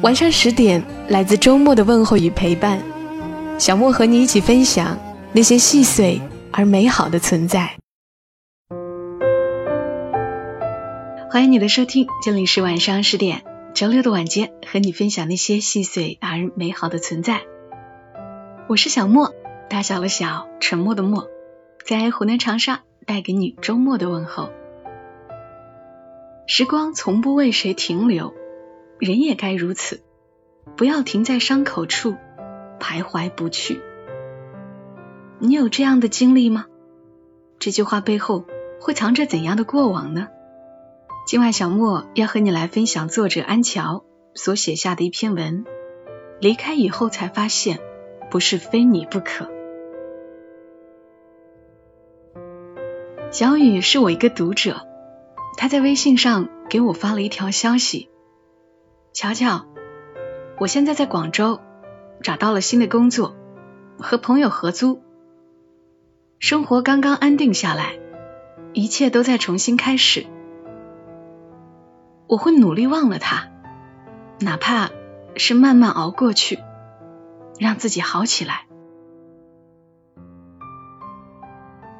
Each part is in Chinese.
晚上十点，来自周末的问候与陪伴，小莫和你一起分享那些细碎而美好的存在。欢迎你的收听，这里是晚上十点，周六的晚间，和你分享那些细碎而美好的存在。我是小莫，大小的小，沉默的默，在湖南长沙带给你周末的问候。时光从不为谁停留。人也该如此，不要停在伤口处徘徊不去。你有这样的经历吗？这句话背后会藏着怎样的过往呢？今晚小莫要和你来分享作者安乔所写下的一篇文。离开以后才发现，不是非你不可。小雨是我一个读者，他在微信上给我发了一条消息。乔乔，我现在在广州找到了新的工作，和朋友合租，生活刚刚安定下来，一切都在重新开始。我会努力忘了他，哪怕是慢慢熬过去，让自己好起来。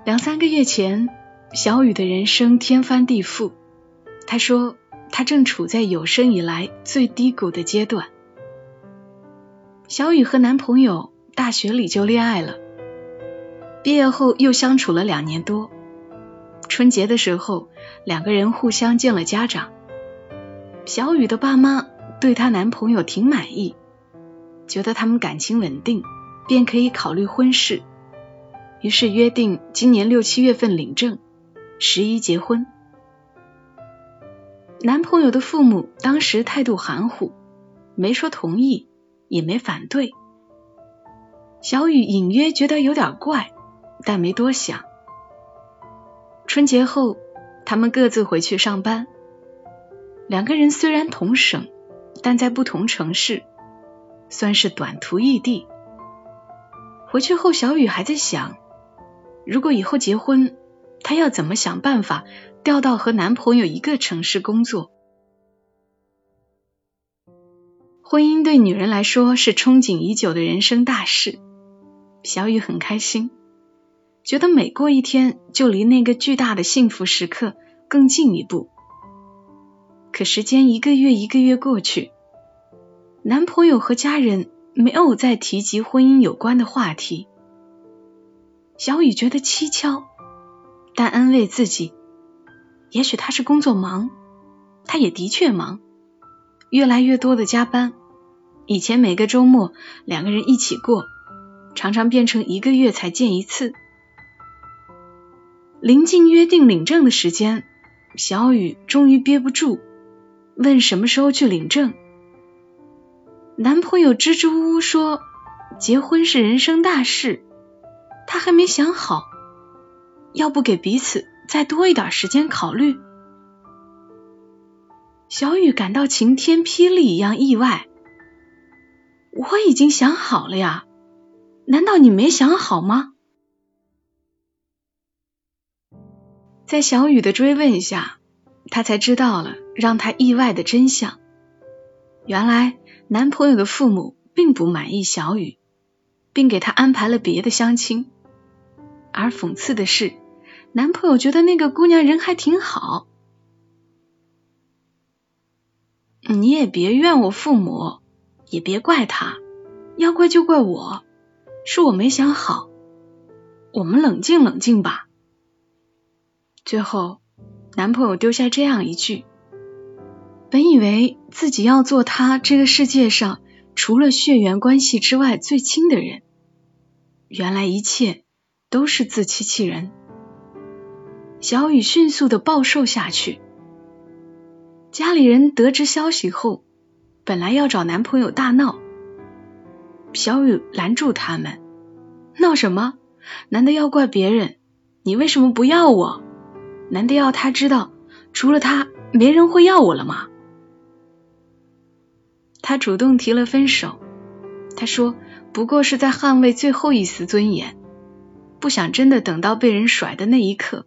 两三个月前，小雨的人生天翻地覆，他说。她正处在有生以来最低谷的阶段。小雨和男朋友大学里就恋爱了，毕业后又相处了两年多。春节的时候，两个人互相见了家长。小雨的爸妈对她男朋友挺满意，觉得他们感情稳定，便可以考虑婚事。于是约定今年六七月份领证，十一结婚。男朋友的父母当时态度含糊，没说同意，也没反对。小雨隐约觉得有点怪，但没多想。春节后，他们各自回去上班。两个人虽然同省，但在不同城市，算是短途异地。回去后，小雨还在想，如果以后结婚，她要怎么想办法？调到和男朋友一个城市工作，婚姻对女人来说是憧憬已久的人生大事。小雨很开心，觉得每过一天就离那个巨大的幸福时刻更近一步。可时间一个月一个月过去，男朋友和家人没有再提及婚姻有关的话题。小雨觉得蹊跷，但安慰自己。也许他是工作忙，他也的确忙，越来越多的加班。以前每个周末两个人一起过，常常变成一个月才见一次。临近约定领证的时间，小雨终于憋不住，问什么时候去领证。男朋友支支吾吾说：“结婚是人生大事，他还没想好，要不给彼此。”再多一点时间考虑，小雨感到晴天霹雳一样意外。我已经想好了呀，难道你没想好吗？在小雨的追问下，她才知道了让她意外的真相。原来男朋友的父母并不满意小雨，并给她安排了别的相亲。而讽刺的是。男朋友觉得那个姑娘人还挺好，你也别怨我父母，也别怪他，要怪就怪我，是我没想好，我们冷静冷静吧。最后，男朋友丢下这样一句：“本以为自己要做他这个世界上除了血缘关系之外最亲的人，原来一切都是自欺欺人。”小雨迅速的暴瘦下去。家里人得知消息后，本来要找男朋友大闹，小雨拦住他们：“闹什么？难道要怪别人？你为什么不要我？难道要他知道除了他没人会要我了吗？”他主动提了分手。他说：“不过是在捍卫最后一丝尊严，不想真的等到被人甩的那一刻。”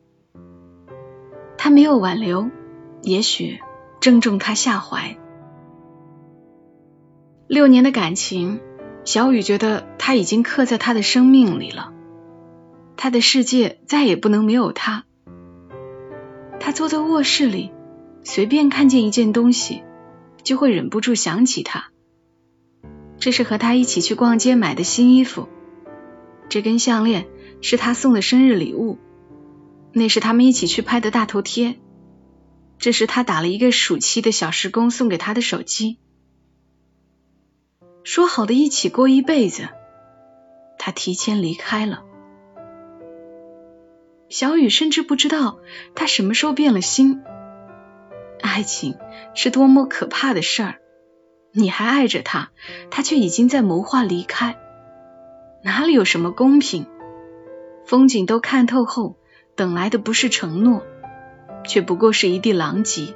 他没有挽留，也许正中他下怀。六年的感情，小雨觉得他已经刻在他的生命里了，他的世界再也不能没有他。他坐在卧室里，随便看见一件东西，就会忍不住想起他。这是和他一起去逛街买的新衣服，这根项链是他送的生日礼物，那是他们一起去拍的大头贴，这是他打了一个暑期的小时工送给他的手机。说好的一起过一辈子，他提前离开了。小雨甚至不知道他什么时候变了心。爱情是多么可怕的事儿，你还爱着他，他却已经在谋划离开。哪里有什么公平？风景都看透后，等来的不是承诺，却不过是一地狼藉。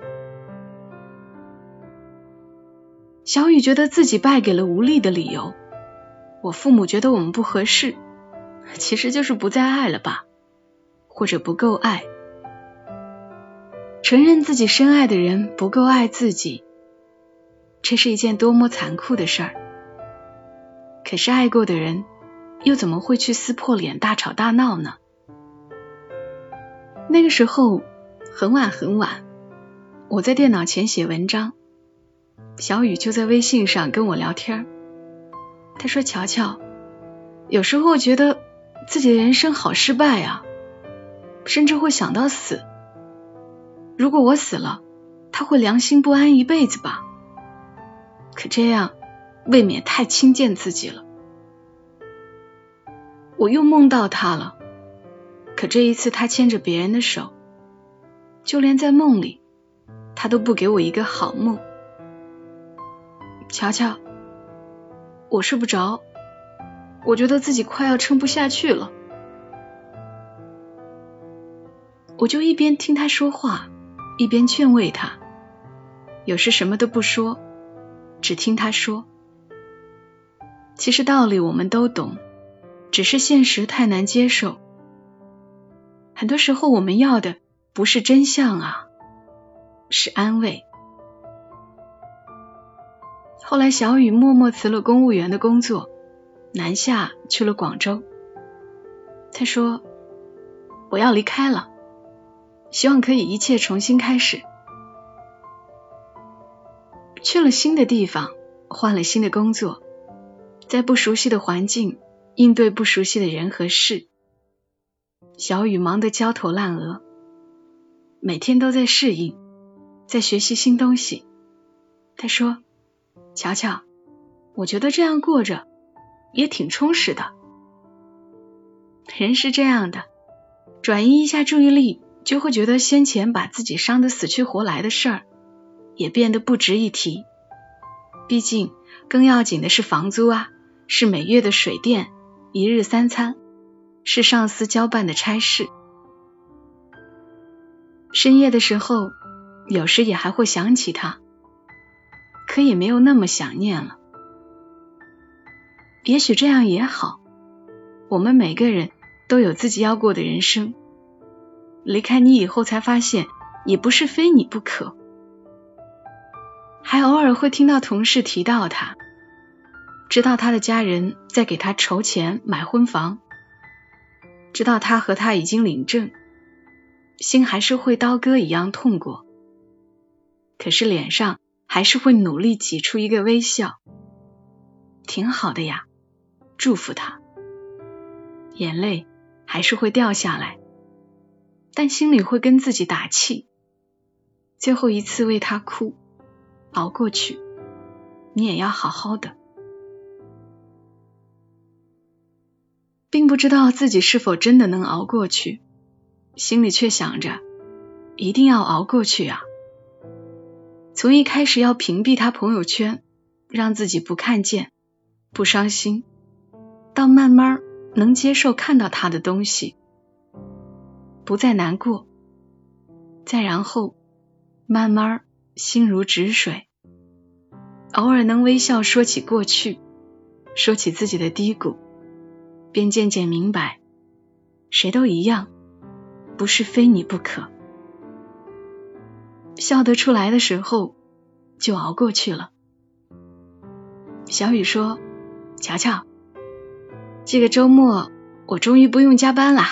小雨觉得自己败给了无力的理由。我父母觉得我们不合适，其实就是不再爱了吧，或者不够爱。承认自己深爱的人不够爱自己，这是一件多么残酷的事儿。可是爱过的人，又怎么会去撕破脸、大吵大闹呢？那个时候很晚很晚，我在电脑前写文章。小雨就在微信上跟我聊天，他说：“乔乔，有时候觉得自己的人生好失败啊，甚至会想到死。如果我死了，他会良心不安一辈子吧？可这样未免太轻贱自己了。我又梦到他了，可这一次他牵着别人的手，就连在梦里，他都不给我一个好梦。”乔乔，我睡不着，我觉得自己快要撑不下去了。我就一边听他说话，一边劝慰他。有时什么都不说，只听他说。其实道理我们都懂，只是现实太难接受。很多时候我们要的不是真相啊，是安慰。后来，小雨默默辞了公务员的工作，南下去了广州。他说：“我要离开了，希望可以一切重新开始。”去了新的地方，换了新的工作，在不熟悉的环境应对不熟悉的人和事，小雨忙得焦头烂额，每天都在适应，在学习新东西。他说。乔乔，我觉得这样过着也挺充实的。人是这样的，转移一下注意力，就会觉得先前把自己伤得死去活来的事儿也变得不值一提。毕竟，更要紧的是房租啊，是每月的水电、一日三餐，是上司交办的差事。深夜的时候，有时也还会想起他。可也没有那么想念了。也许这样也好。我们每个人都有自己要过的人生。离开你以后，才发现也不是非你不可。还偶尔会听到同事提到他，知道他的家人在给他筹钱买婚房，知道他和他已经领证，心还是会刀割一样痛过。可是脸上。还是会努力挤出一个微笑，挺好的呀，祝福他。眼泪还是会掉下来，但心里会跟自己打气，最后一次为他哭，熬过去，你也要好好的。并不知道自己是否真的能熬过去，心里却想着，一定要熬过去啊。从一开始要屏蔽他朋友圈，让自己不看见、不伤心，到慢慢能接受看到他的东西，不再难过，再然后慢慢心如止水，偶尔能微笑说起过去，说起自己的低谷，便渐渐明白，谁都一样，不是非你不可。笑得出来的时候，就熬过去了。小雨说：“乔乔，这个周末我终于不用加班啦，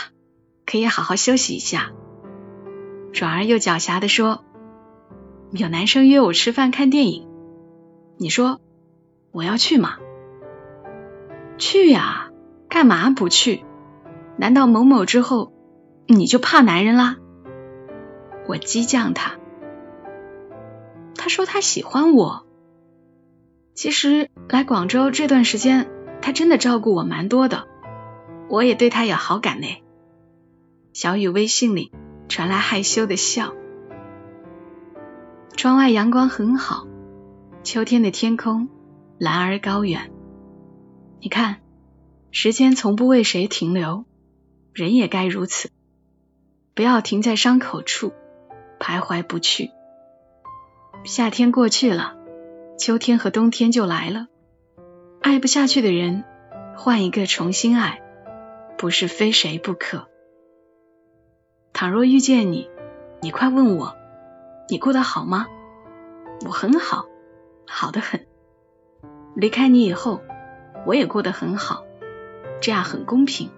可以好好休息一下。”转而又狡黠的说：“有男生约我吃饭看电影，你说我要去吗？”“去呀，干嘛不去？难道某某之后你就怕男人啦？”我激将他。他说他喜欢我。其实来广州这段时间，他真的照顾我蛮多的，我也对他有好感呢。小雨微信里传来害羞的笑。窗外阳光很好，秋天的天空蓝而高远。你看，时间从不为谁停留，人也该如此，不要停在伤口处徘徊不去。夏天过去了。秋天和冬天就来了，爱不下去的人，换一个重新爱，不是非谁不可。倘若遇见你，你快问我，你过得好吗？我很好，好的很。离开你以后，我也过得很好，这样很公平。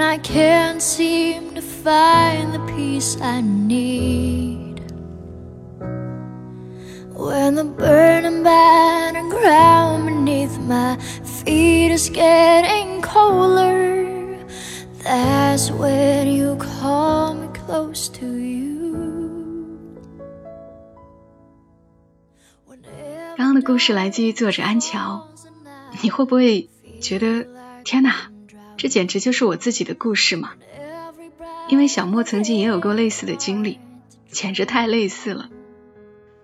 and I can't seem to find the peace I need. When the burning battered ground beneath my feet is getting colder, that's when you call me close to you. 刚刚的故事来自于作者安乔，你会不会觉得天哪？这简直就是我自己的故事嘛！因为小莫曾经也有过类似的经历，简直太类似了。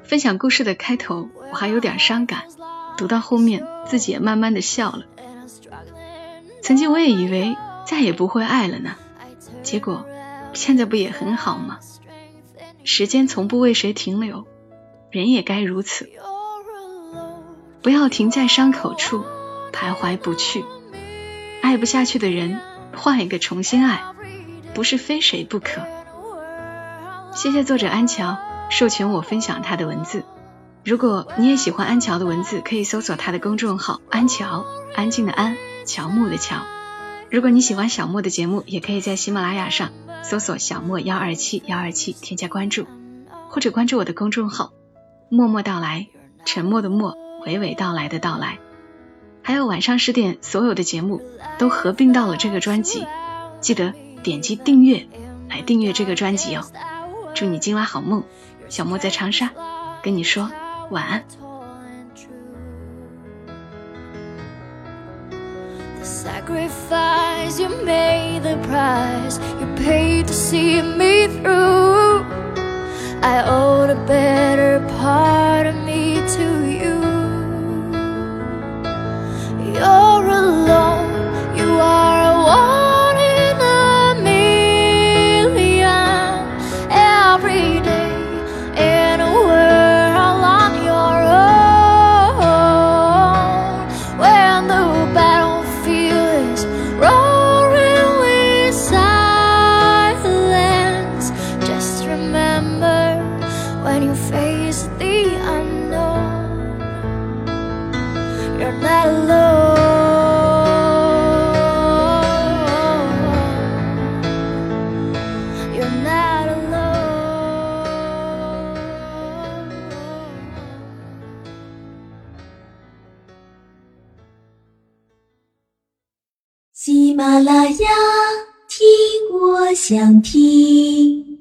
分享故事的开头，我还有点伤感，读到后面自己也慢慢的笑了。曾经我也以为再也不会爱了呢，结果现在不也很好吗？时间从不为谁停留，人也该如此，不要停在伤口处徘徊不去。爱不下去的人，换一个重新爱，不是非谁不可。谢谢作者安乔授权我分享他的文字。如果你也喜欢安乔的文字，可以搜索他的公众号“安乔”，安静的安，乔木的乔。如果你喜欢小莫的节目，也可以在喜马拉雅上搜索“小莫幺二七幺二七”，添加关注，或者关注我的公众号“默默到来”，沉默的默，娓娓道来的到来。还有晚上十点，所有的节目都合并到了这个专辑，记得点击订阅来订阅这个专辑哦。祝你今晚好梦，小莫在长沙跟你说晚安。The you made, the price you paid to see me through. I owed a better part of me to 喜马拉雅，听我想听。